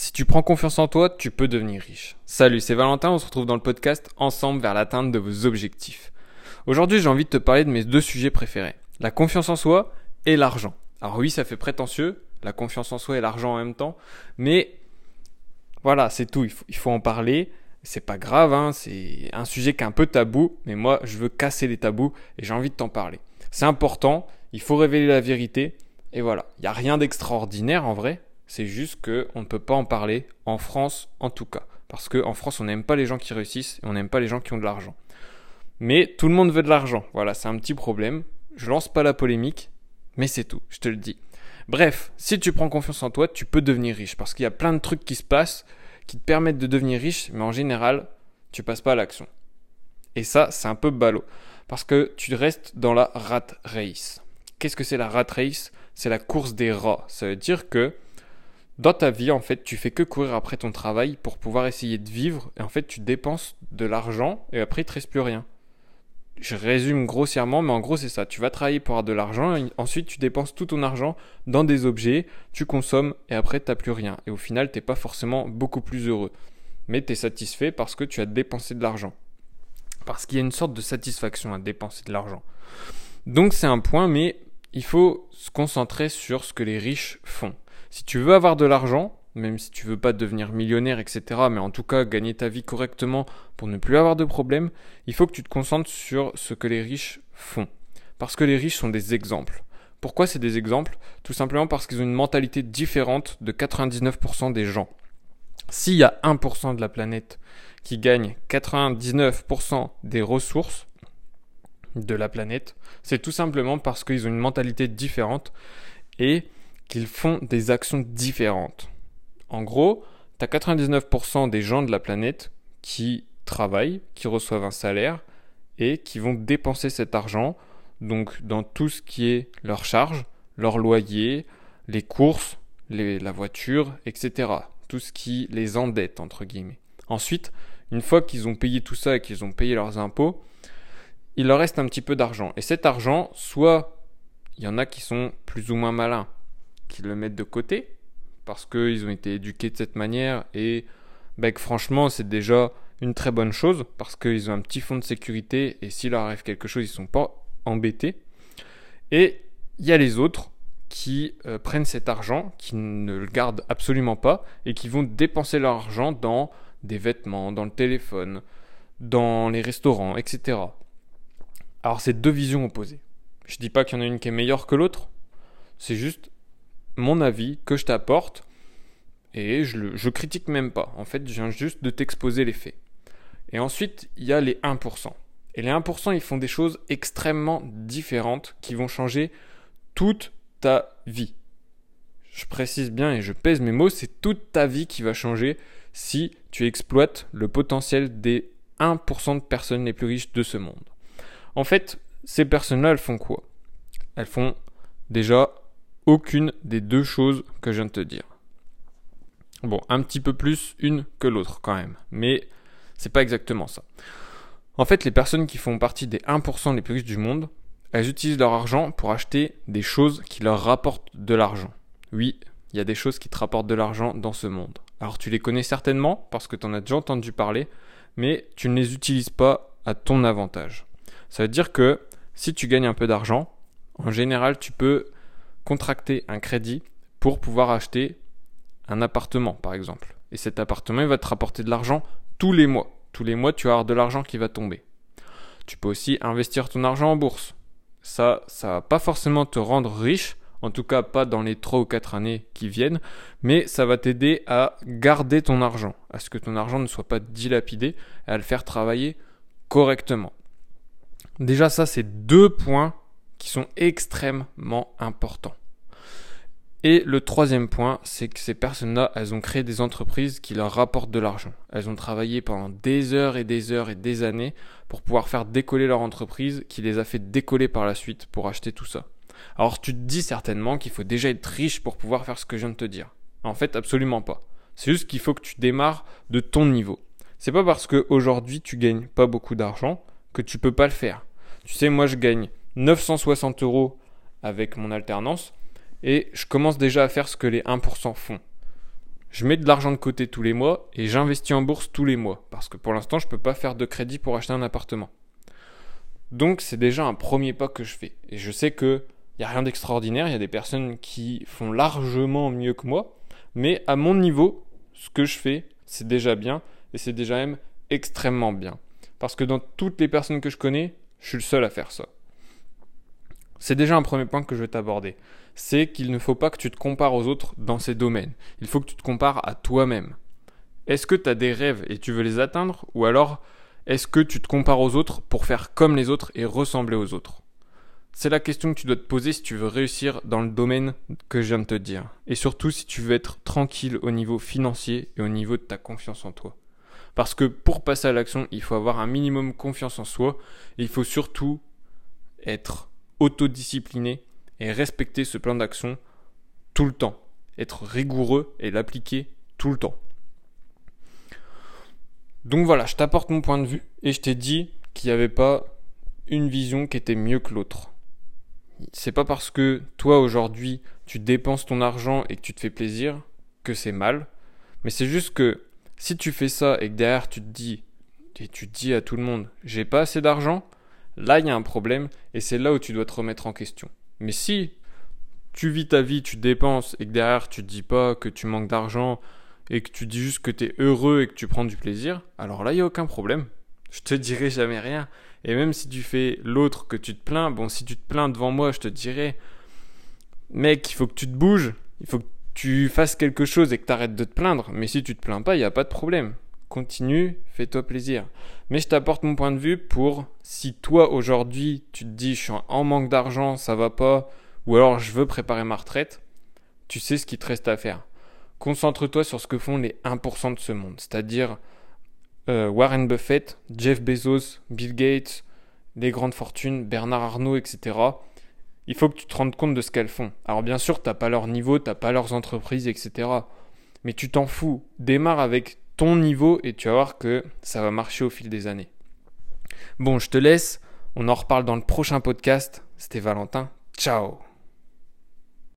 Si tu prends confiance en toi, tu peux devenir riche. Salut, c'est Valentin, on se retrouve dans le podcast ensemble vers l'atteinte de vos objectifs. Aujourd'hui, j'ai envie de te parler de mes deux sujets préférés. La confiance en soi et l'argent. Alors oui, ça fait prétentieux, la confiance en soi et l'argent en même temps, mais voilà, c'est tout, il faut, en parler. C'est pas grave, hein, c'est un sujet qui est un peu tabou, mais moi je veux casser les tabous et j'ai envie de t'en parler. C'est important, il faut révéler la vérité, et voilà. Il n'y a rien d'extraordinaire en vrai, c'est juste qu'on ne peut pas en parler, en France en tout cas. Parce qu'en France, on n'aime pas les gens qui réussissent et on n'aime pas les gens qui ont de l'argent. Mais tout le monde veut de l'argent. Voilà, c'est un petit problème. Je lance pas la polémique, mais c'est tout, je te le dis. Bref, si tu prends confiance en toi, tu peux devenir riche. Parce qu'il y a plein de trucs qui se passent qui te permettent de devenir riche, mais en général, tu passes pas à l'action. Et ça, c'est un peu ballot. Parce que tu restes dans la rat race. Qu'est-ce que c'est la rat race? C'est la course des rats. Ça veut dire que dans ta vie, en fait, tu fais que courir après ton travail pour pouvoir essayer de vivre. Et en fait, tu dépenses de l'argent et après, il te reste plus rien. Je résume grossièrement, mais en gros, c'est ça. Tu vas travailler pour avoir de l'argent. Ensuite, tu dépenses tout ton argent dans des objets, tu consommes et après, tu n'as plus rien. Et au final, tu n'es pas forcément beaucoup plus heureux. Mais tu es satisfait parce que tu as dépensé de l'argent. Parce qu'il y a une sorte de satisfaction à dépenser de l'argent. Donc, c'est un point, mais il faut se concentrer sur ce que les riches font. Si tu veux avoir de l'argent, même si tu veux pas devenir millionnaire, etc., mais en tout cas gagner ta vie correctement pour ne plus avoir de problème, il faut que tu te concentres sur ce que les riches font. Parce que les riches sont des exemples. Pourquoi c'est des exemples? Tout simplement parce qu'ils ont une mentalité différente de 99% des gens. S'il y a 1% de la planète qui gagne 99% des ressources de la planète, c'est tout simplement parce qu'ils ont une mentalité différente et qu'ils font des actions différentes. En gros, tu as 99% des gens de la planète qui travaillent, qui reçoivent un salaire et qui vont dépenser cet argent donc dans tout ce qui est leur charge, leur loyer, les courses, la voiture, etc. Tout ce qui les endette entre guillemets. Ensuite, une fois qu'ils ont payé tout ça et qu'ils ont payé leurs impôts, il leur reste un petit peu d'argent. Et cet argent, soit il y en a qui sont plus ou moins malins qu'ils le mettent de côté parce qu'ils ont été éduqués de cette manière et franchement c'est déjà une très bonne chose parce qu'ils ont un petit fond de sécurité et s'il leur arrive quelque chose ils sont pas embêtés et il y a les autres qui euh, prennent cet argent, qui ne le gardent absolument pas et qui vont dépenser leur argent dans des vêtements, dans le téléphone, dans les restaurants, etc. Alors c'est deux visions opposées. Je dis pas qu'il y en a une qui est meilleure que l'autre, c'est juste mon avis que je t'apporte et je, critique même pas. En fait, je viens juste de t'exposer les faits. Et ensuite, il y a les 1%. Et les 1%, ils font des choses extrêmement différentes qui vont changer toute ta vie. Je précise bien et je pèse mes mots, c'est toute ta vie qui va changer si tu exploites le potentiel des 1% de personnes les plus riches de ce monde. En fait, ces personnes-là, elles font quoi? Elles font déjà aucune des deux choses que je viens de te dire. Bon, un petit peu plus une que l'autre quand même, mais c'est pas exactement ça. En fait, les personnes qui font partie des 1% les plus riches du monde, elles utilisent leur argent pour acheter des choses qui leur rapportent de l'argent. Oui, il y a des choses qui te rapportent de l'argent dans ce monde. Alors tu les connais certainement parce que tu en as déjà entendu parler, mais tu ne les utilises pas à ton avantage. Ça veut dire que si tu gagnes un peu d'argent, en général, tu peux contracter un crédit pour pouvoir acheter un appartement, par exemple. Et cet appartement, il va te rapporter de l'argent tous les mois. Tous les mois, tu vas avoir de l'argent qui va tomber. Tu peux aussi investir ton argent en bourse. Ça, ça va pas forcément te rendre riche, en tout cas pas dans les 3 ou 4 années qui viennent, mais ça va t'aider à garder ton argent, à ce que ton argent ne soit pas dilapidé, et à le faire travailler correctement. Déjà ça, c'est deux points qui sont extrêmement importants. Et le troisième point, c'est que ces personnes-là, elles ont créé des entreprises qui leur rapportent de l'argent. Elles ont travaillé pendant des heures et des heures et des années pour pouvoir faire décoller leur entreprise, qui les a fait décoller par la suite pour acheter tout ça. Alors tu te dis certainement qu'il faut déjà être riche pour pouvoir faire ce que je viens de te dire. En fait, absolument pas. C'est juste qu'il faut que tu démarres de ton niveau. C'est pas parce qu'aujourd'hui tu gagnes pas beaucoup d'argent que tu peux pas le faire. Tu sais, moi je gagne 960 euros avec mon alternance et je commence déjà à faire ce que les 1% font. je mets de l'argent de côté tous les mois et j'investis en bourse tous les mois. Parce que pour l'instant, je ne peux pas faire de crédit pour acheter un appartement. Donc c'est déjà un premier pas que je fais. Et je sais qu'il n'y a rien d'extraordinaire, il y a des personnes qui font largement mieux que moi. Mais à mon niveau, ce que je fais, c'est déjà bien. Et c'est déjà même extrêmement bien. Parce que dans toutes les personnes que je connais, je suis le seul à faire ça. C'est déjà un premier point que je vais t'aborder. C'est qu'il ne faut pas que tu te compares aux autres dans ces domaines. Il faut que tu te compares à toi-même. Est-ce que tu as des rêves et tu veux les atteindre? Ou alors est-ce que tu te compares aux autres pour faire comme les autres et ressembler aux autres? C'est la question que tu dois te poser si tu veux réussir dans le domaine que je viens de te dire. Et surtout si tu veux être tranquille au niveau financier et au niveau de ta confiance en toi. Parce que pour passer à l'action, il faut avoir un minimum confiance en soi il faut surtout être autodiscipliné et respecter ce plan d'action tout le temps. Être rigoureux et l'appliquer tout le temps. Donc voilà, je t'apporte mon point de vue et je t'ai dit qu'il n'y avait pas une vision qui était mieux que l'autre. C'est pas parce que toi aujourd'hui tu dépenses ton argent et que tu te fais plaisir que c'est mal, mais c'est juste que si tu fais ça et que derrière tu te dis et tu dis à tout le monde j'ai pas assez d'argent, là il y a un problème et c'est là où tu dois te remettre en question. Mais si tu vis ta vie, tu dépenses et que derrière tu te dis pas que tu manques d'argent et que tu dis juste que tu es heureux et que tu prends du plaisir, alors là il y a aucun problème. Je te dirai jamais rien. Et même si tu fais l'autre que tu te plains, bon si tu te plains devant moi, je te dirai mec, il faut que tu te bouges, il faut que tu fasses quelque chose et que tu arrêtes de te plaindre. Mais si tu te plains pas, il n'y a pas de problème. Continue, fais-toi plaisir. Mais je t'apporte mon point de vue pour si toi aujourd'hui tu te dis je suis en manque d'argent, ça va pas, ou alors je veux préparer ma retraite, tu sais ce qu'il te reste à faire. Concentre-toi sur ce que font les 1% de ce monde, c'est-à-dire euh, Warren Buffett, Jeff Bezos, Bill Gates, les grandes fortunes, Bernard Arnault, etc il faut que tu te rendes compte de ce qu'elles font. Alors bien sûr, tu n'as pas leur niveau, tu n'as pas leurs entreprises, etc. Mais tu t'en fous. Démarre avec ton niveau et tu vas voir que ça va marcher au fil des années. Bon, je te laisse. On en reparle dans le prochain podcast. C'était Valentin. Ciao